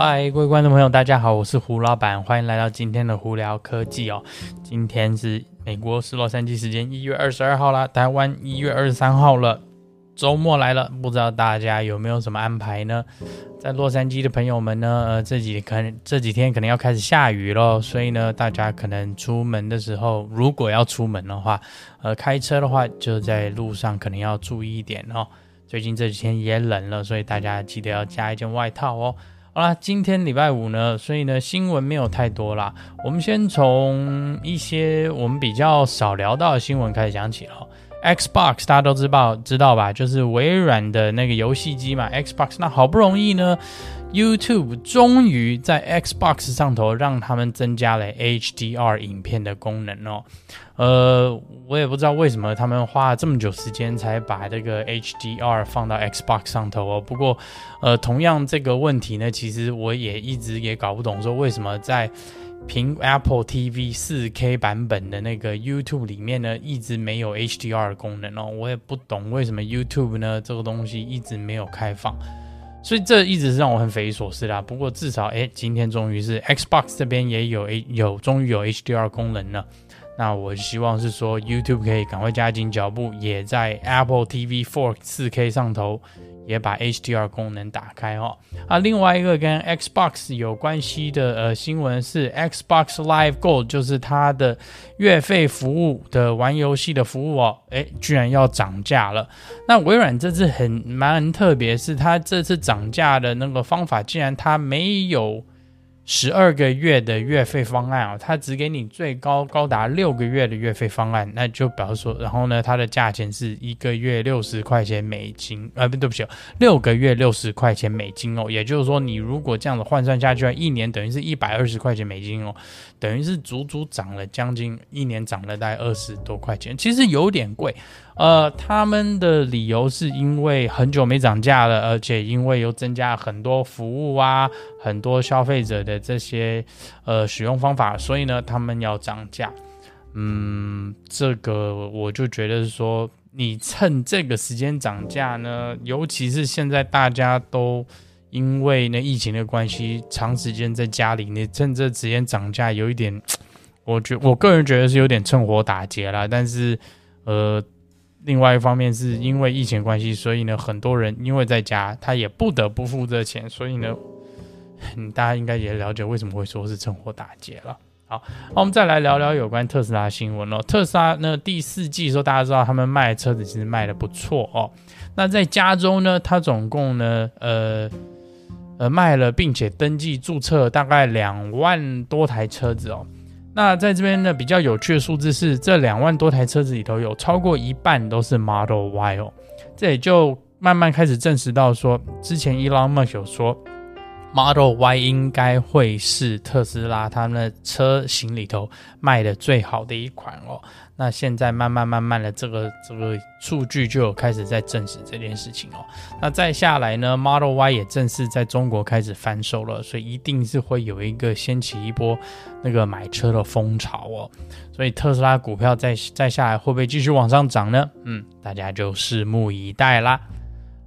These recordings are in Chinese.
嗨，各位观众朋友，大家好，我是胡老板，欢迎来到今天的胡聊科技哦。今天是美国是洛杉矶时间一月二十二号啦，台湾一月二十三号了，周末来了，不知道大家有没有什么安排呢？在洛杉矶的朋友们呢，呃，这几可能这几天可能要开始下雨咯，所以呢，大家可能出门的时候，如果要出门的话，呃，开车的话就在路上可能要注意一点哦。最近这几天也冷了，所以大家记得要加一件外套哦。好啦，今天礼拜五呢，所以呢，新闻没有太多啦。我们先从一些我们比较少聊到的新闻开始讲起哦。Xbox 大家都知道知道吧？就是微软的那个游戏机嘛，Xbox。那好不容易呢，YouTube 终于在 Xbox 上头让他们增加了 HDR 影片的功能哦。呃，我也不知道为什么他们花了这么久时间才把这个 HDR 放到 Xbox 上头哦。不过，呃，同样这个问题呢，其实我也一直也搞不懂，说为什么在苹 Apple TV 4K 版本的那个 YouTube 里面呢，一直没有 HDR 的功能哦。我也不懂为什么 YouTube 呢这个东西一直没有开放，所以这一直是让我很匪夷所思啦。不过至少，哎，今天终于是 Xbox 这边也有有终于有 HDR 功能了。那我希望是说，YouTube 可以赶快加紧脚步，也在 Apple TV 4 4K 上头也把 HDR 功能打开哦。啊，另外一个跟 Xbox 有关系的呃新闻是 Xbox Live Gold，就是它的月费服务的玩游戏的服务哦，诶，居然要涨价了。那微软这次很蛮特别，是它这次涨价的那个方法，竟然它没有。十二个月的月费方案啊，它只给你最高高达六个月的月费方案，那就表示说，然后呢，它的价钱是一个月六十块钱美金，呃，不对不起，六个月六十块钱美金哦，也就是说，你如果这样子换算下去，一年等于是一百二十块钱美金哦，等于是足足涨了将近一年，涨了大概二十多块钱，其实有点贵。呃，他们的理由是因为很久没涨价了，而且因为又增加很多服务啊，很多消费者的这些呃使用方法，所以呢，他们要涨价。嗯，这个我就觉得是说，你趁这个时间涨价呢，尤其是现在大家都因为那疫情的关系，长时间在家里，你趁这时间涨价，有一点，我觉我个人觉得是有点趁火打劫啦。但是，呃。另外一方面是因为疫情关系，所以呢，很多人因为在家，他也不得不付这钱，所以呢，大家应该也了解为什么会说是趁火打劫了。好，那我们再来聊聊有关特斯拉新闻哦。特斯拉呢，第四季的时候，大家知道他们卖车子其实卖的不错哦。那在加州呢，它总共呢，呃呃卖了并且登记注册大概两万多台车子哦。那在这边呢，比较有趣的数字是，这两万多台车子里头有超过一半都是 Model Y 哦，这也就慢慢开始证实到说，之前 Elon Musk 有说。Model Y 应该会是特斯拉他们的车型里头卖的最好的一款哦。那现在慢慢慢慢的，这个这个数据就有开始在证实这件事情哦。那再下来呢，Model Y 也正式在中国开始翻售了，所以一定是会有一个掀起一波那个买车的风潮哦。所以特斯拉股票再再下来会不会继续往上涨呢？嗯，大家就拭目以待啦。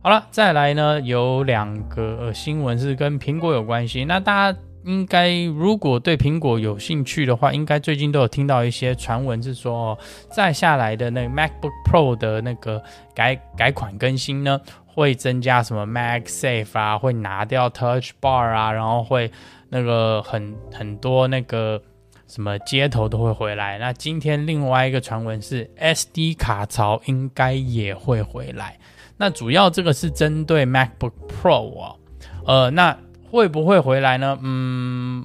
好了，再来呢，有两个、呃、新闻是跟苹果有关系。那大家应该如果对苹果有兴趣的话，应该最近都有听到一些传闻，是说哦，再下来的那 MacBook Pro 的那个改改款更新呢，会增加什么 MagSafe 啊，会拿掉 Touch Bar 啊，然后会那个很很多那个什么接头都会回来。那今天另外一个传闻是 SD 卡槽应该也会回来。那主要这个是针对 MacBook Pro 啊，呃，那会不会回来呢？嗯，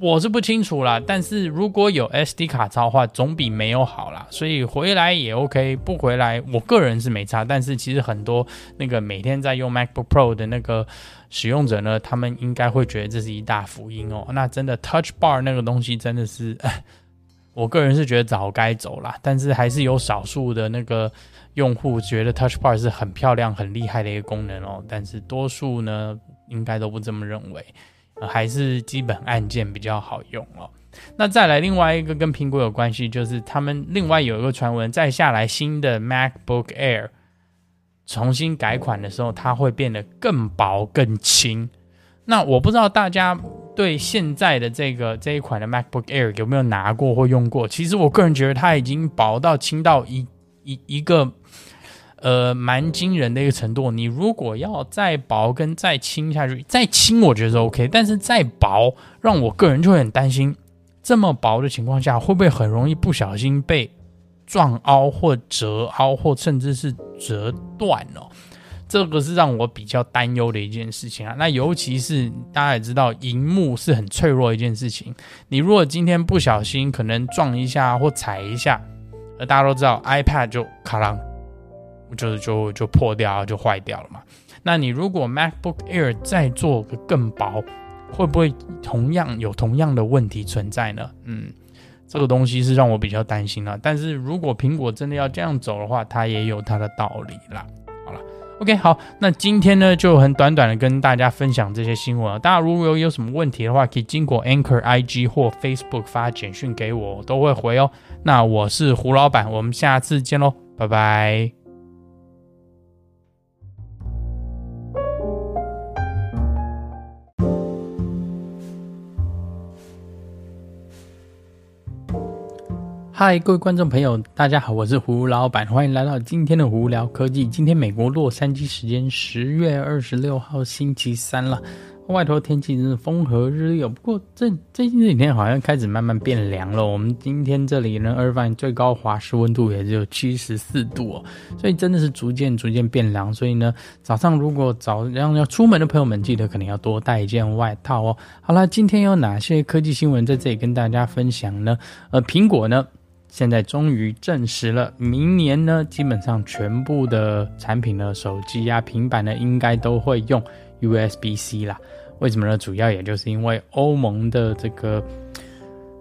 我是不清楚啦。但是如果有 SD 卡槽的话，总比没有好啦。所以回来也 OK，不回来，我个人是没差。但是其实很多那个每天在用 MacBook Pro 的那个使用者呢，他们应该会觉得这是一大福音哦。那真的 Touch Bar 那个东西真的是，我个人是觉得早该走啦。但是还是有少数的那个。用户觉得 Touch Bar 是很漂亮、很厉害的一个功能哦，但是多数呢应该都不这么认为，还是基本按键比较好用哦。那再来另外一个跟苹果有关系，就是他们另外有一个传闻，再下来新的 MacBook Air 重新改款的时候，它会变得更薄、更轻。那我不知道大家对现在的这个这一款的 MacBook Air 有没有拿过或用过？其实我个人觉得它已经薄到轻到一一一个呃蛮惊人的一个程度。你如果要再薄跟再轻下去，再轻我觉得是 OK，但是再薄让我个人就会很担心，这么薄的情况下会不会很容易不小心被撞凹或折凹或甚至是折断哦？这个是让我比较担忧的一件事情啊。那尤其是大家也知道，荧幕是很脆弱一件事情。你如果今天不小心可能撞一下或踩一下，大家都知道 iPad 就咔啷，就是就就破掉就坏掉了嘛。那你如果 MacBook Air 再做个更薄，会不会同样有同样的问题存在呢？嗯，这个东西是让我比较担心啊。但是如果苹果真的要这样走的话，它也有它的道理啦。好了 OK，好，那今天呢就很短短的跟大家分享这些新闻啊。大家如果有有什么问题的话，可以经过 Anchor IG 或 Facebook 发简讯给我，我都会回哦。那我是胡老板，我们下次见喽，拜拜。嗨，各位观众朋友，大家好，我是胡老板，欢迎来到今天的胡聊科技。今天美国洛杉矶时间十月二十六号星期三了，外头天气真是风和日丽。不过这最近这几天好像开始慢慢变凉了。我们今天这里呢，Irvine 最高华氏温度也只有七十四度哦，所以真的是逐渐逐渐变凉。所以呢，早上如果早上要出门的朋友们，记得可能要多带一件外套哦。好了，今天有哪些科技新闻在这里跟大家分享呢？呃，苹果呢？现在终于证实了，明年呢，基本上全部的产品呢，手机呀、平板呢，应该都会用 USB-C 啦。为什么呢？主要也就是因为欧盟的这个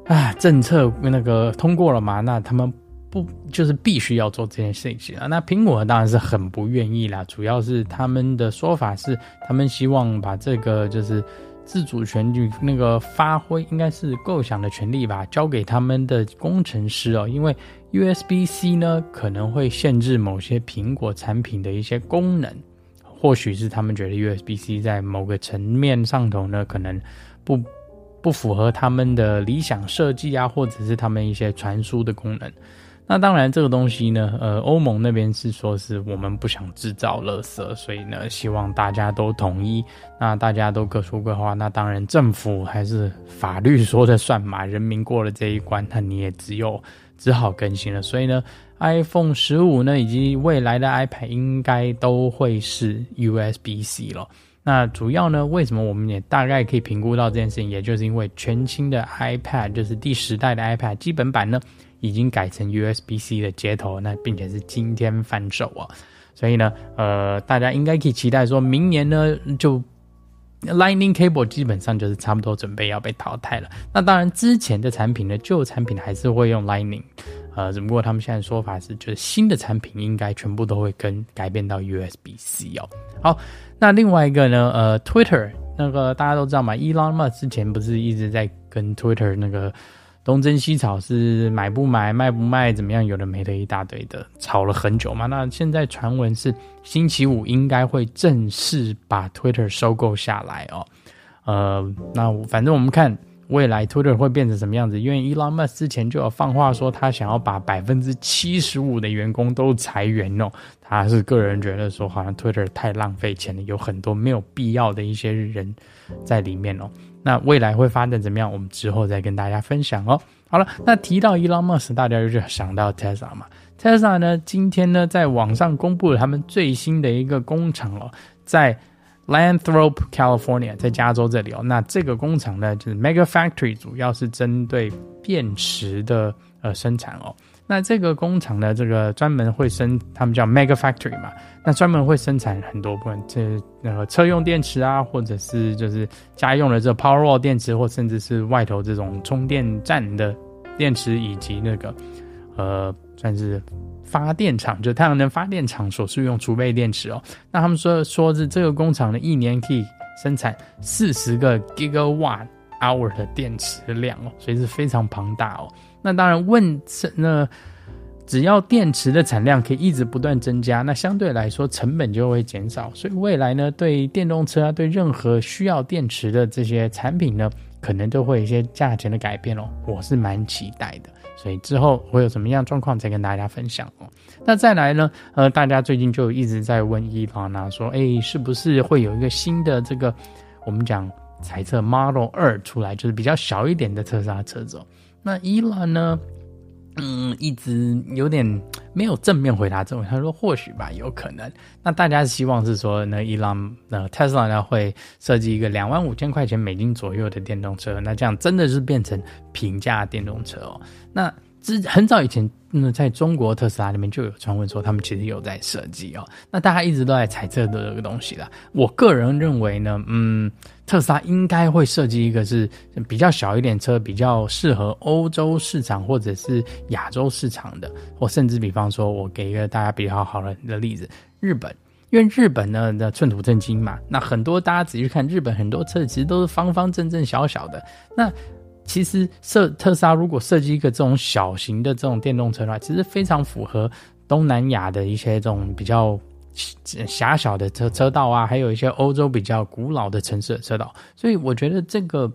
啊政策那个通过了嘛，那他们不就是必须要做这件事情啊？那苹果当然是很不愿意啦。主要是他们的说法是，他们希望把这个就是。自主权与那个发挥应该是构想的权利吧，交给他们的工程师哦。因为 USB-C 呢可能会限制某些苹果产品的一些功能，或许是他们觉得 USB-C 在某个层面上头呢可能不不符合他们的理想设计啊，或者是他们一些传输的功能。那当然，这个东西呢，呃，欧盟那边是说是我们不想制造垃圾，所以呢，希望大家都统一。那大家都各说各话，那当然政府还是法律说的算嘛。人民过了这一关，那你也只有只好更新了。所以呢，iPhone 十五呢，以及未来的 iPad 应该都会是 USB-C 了。那主要呢，为什么我们也大概可以评估到这件事情，也就是因为全新的 iPad，就是第十代的 iPad 基本版呢。已经改成 USB-C 的接头，那并且是今天贩售啊，所以呢，呃，大家应该可以期待，说明年呢，就 Lightning Cable 基本上就是差不多准备要被淘汰了。那当然，之前的产品呢，旧产品还是会用 Lightning，呃，只不过他们现在说法是，就是新的产品应该全部都会跟改变到 USB-C 哦。好，那另外一个呢，呃，Twitter 那个大家都知道嘛，Elon Musk 之前不是一直在跟 Twitter 那个。东征西吵是买不买、卖不卖、怎么样？有的没的一大堆的，吵了很久嘛。那现在传闻是星期五应该会正式把 Twitter 收购下来哦。呃，那反正我们看未来 Twitter 会变成什么样子，因为 Elon Musk 之前就有放话说他想要把百分之七十五的员工都裁员哦。他是个人觉得说，好像 Twitter 太浪费钱了，有很多没有必要的一些人在里面哦。那未来会发展怎么样？我们之后再跟大家分享哦。好了，那提到 Elon Musk，大家就想到 Tesla 嘛。Tesla 呢，今天呢，在网上公布了他们最新的一个工厂哦，在 Lanthrop California，在加州这里哦。那这个工厂呢，就是 Mega Factory，主要是针对电池的呃生产哦。那这个工厂呢，这个专门会生，他们叫 Mega Factory 嘛。那专门会生产很多部分，这那个车用电池啊，或者是就是家用的这 Powerwall 电池，或甚至是外头这种充电站的电池，以及那个呃，算是发电厂，就太阳能发电厂所需用储备电池哦。那他们说说是这个工厂呢，一年可以生产四十个 Gigawatt Hour 的电池量哦，所以是非常庞大哦。那当然问，问那只要电池的产量可以一直不断增加，那相对来说成本就会减少。所以未来呢，对电动车啊，对任何需要电池的这些产品呢，可能都会有一些价钱的改变哦。我是蛮期待的。所以之后会有什么样状况再跟大家分享哦。那再来呢，呃，大家最近就一直在问伊朗啊，说，哎，是不是会有一个新的这个我们讲猜测 Model 二出来，就是比较小一点的特斯拉车子哦？那伊朗呢？嗯，一直有点没有正面回答这种，他说或许吧，有可能。那大家希望是说那，伊朗呃特斯拉呢会设计一个两万五千块钱美金左右的电动车，那这样真的是变成平价电动车哦。那之很早以前。那在中国特斯拉里面就有传闻说，他们其实有在设计哦。那大家一直都在猜测的这个东西啦。我个人认为呢，嗯，特斯拉应该会设计一个是比较小一点车，比较适合欧洲市场或者是亚洲市场的，或甚至比方说，我给一个大家比较好的的例子，日本，因为日本呢的寸土寸金嘛，那很多大家仔细看日本很多车其实都是方方正正小小的，那。其实设特斯拉如果设计一个这种小型的这种电动车的话，其实非常符合东南亚的一些这种比较狭小的车车道啊，还有一些欧洲比较古老的城市的车道，所以我觉得这个。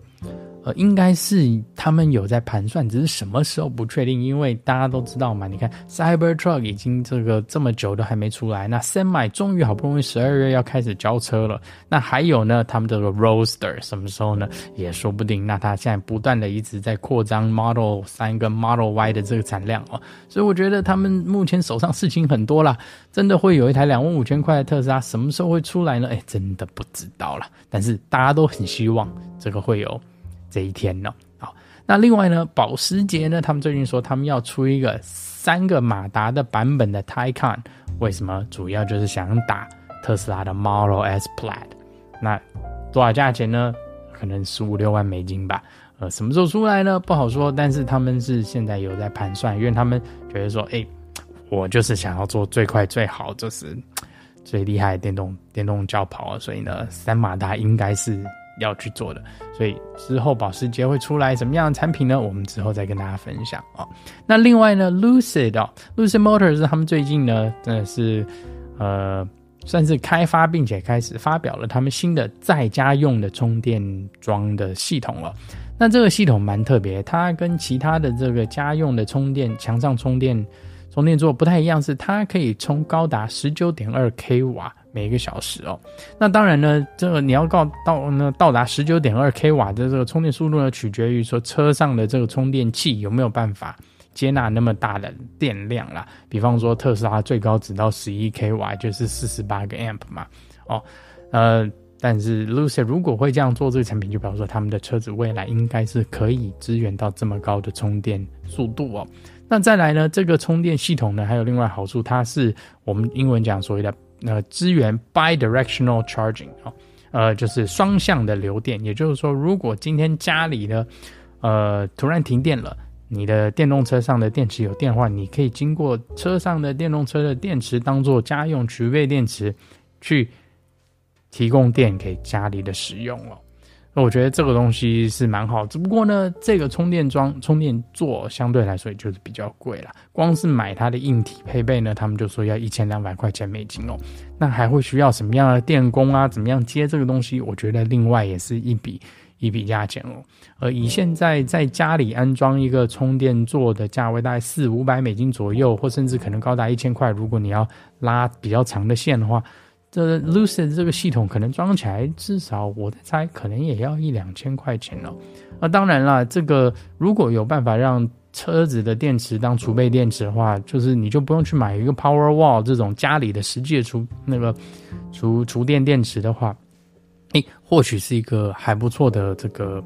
呃，应该是他们有在盘算，只是什么时候不确定。因为大家都知道嘛，你看 Cybertruck 已经这个这么久都还没出来，那 Semi 终于好不容易十二月要开始交车了。那还有呢，他们这个 Roadster 什么时候呢？也说不定。那他现在不断的一直在扩张 Model 3跟 Model Y 的这个产量哦，所以我觉得他们目前手上事情很多啦，真的会有一台两万五千块的特斯拉什么时候会出来呢？哎，真的不知道了。但是大家都很希望这个会有。这一天呢，好，那另外呢，保时捷呢，他们最近说他们要出一个三个马达的版本的 Taycan，为什么？主要就是想打特斯拉的 Model S Plaid，那多少价钱呢？可能十五六万美金吧。呃，什么时候出来呢？不好说。但是他们是现在有在盘算，因为他们觉得说，哎、我就是想要做最快最好，就是最厉害的电动电动轿跑，所以呢，三马达应该是。要去做的，所以之后保时捷会出来什么样的产品呢？我们之后再跟大家分享啊、那另外呢，Lucid 哦，Lucid Motors 他们最近呢，真的是呃，算是开发并且开始发表了他们新的在家用的充电桩的系统了。那这个系统蛮特别，它跟其他的这个家用的充电墙上充电充电座不太一样，是它可以充高达十九点二 k 瓦。每个小时哦，那当然呢，这个你要到到那到达十九点二 k 瓦的这个充电速度呢，取决于说车上的这个充电器有没有办法接纳那么大的电量啦。比方说特斯拉最高只到十一 k 瓦，就是四十八个 amp 嘛。哦，呃，但是 Lucid 如果会这样做这个产品，就比方说他们的车子未来应该是可以支援到这么高的充电速度哦。那再来呢，这个充电系统呢还有另外好处，它是我们英文讲所谓的。呃，支援 bidirectional charging 啊，呃，就是双向的流电。也就是说，如果今天家里呢，呃，突然停电了，你的电动车上的电池有电的话，你可以经过车上的电动车的电池当做家用储备电池，去提供电给家里的使用了。我觉得这个东西是蛮好，只不过呢，这个充电桩、充电座相对来说也就是比较贵了。光是买它的硬体配备呢，他们就说要一千两百块钱美金哦。那还会需要什么样的电工啊？怎么样接这个东西？我觉得另外也是一笔一笔价钱哦。而以现在在家里安装一个充电座的价位，大概四五百美金左右，或甚至可能高达一千块。如果你要拉比较长的线的话。这 Lucid 这个系统可能装起来，至少我在猜，可能也要一两千块钱了。那当然了，这个如果有办法让车子的电池当储备电池的话，就是你就不用去买一个 Power Wall 这种家里的实际的储那个储储电电池的话，诶，或许是一个还不错的这个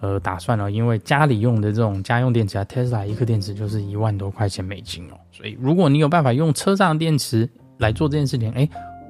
呃打算哦。因为家里用的这种家用电池啊，Tesla 一颗电池就是一万多块钱美金哦。所以如果你有办法用车上的电池来做这件事情，诶。